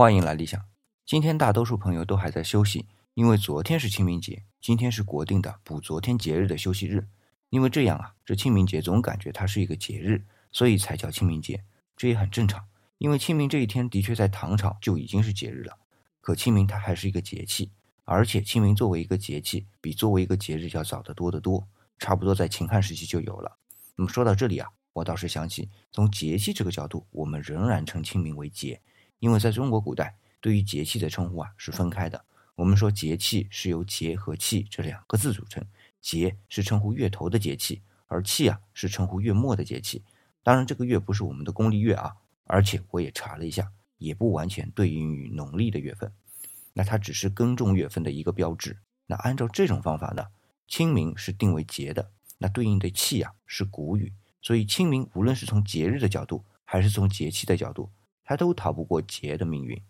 欢迎来理想。今天大多数朋友都还在休息，因为昨天是清明节，今天是国定的补昨天节日的休息日。因为这样啊，这清明节总感觉它是一个节日，所以才叫清明节。这也很正常，因为清明这一天的确在唐朝就已经是节日了。可清明它还是一个节气，而且清明作为一个节气，比作为一个节日要早得多得多，差不多在秦汉时期就有了。那么说到这里啊，我倒是想起，从节气这个角度，我们仍然称清明为节。因为在中国古代，对于节气的称呼啊是分开的。我们说节气是由节和气这两个字组成，节是称呼月头的节气，而气啊是称呼月末的节气。当然，这个月不是我们的公历月啊，而且我也查了一下，也不完全对应于农历的月份。那它只是耕种月份的一个标志。那按照这种方法呢，清明是定为节的，那对应的气啊是谷雨，所以清明无论是从节日的角度，还是从节气的角度。他都逃不过劫的命运。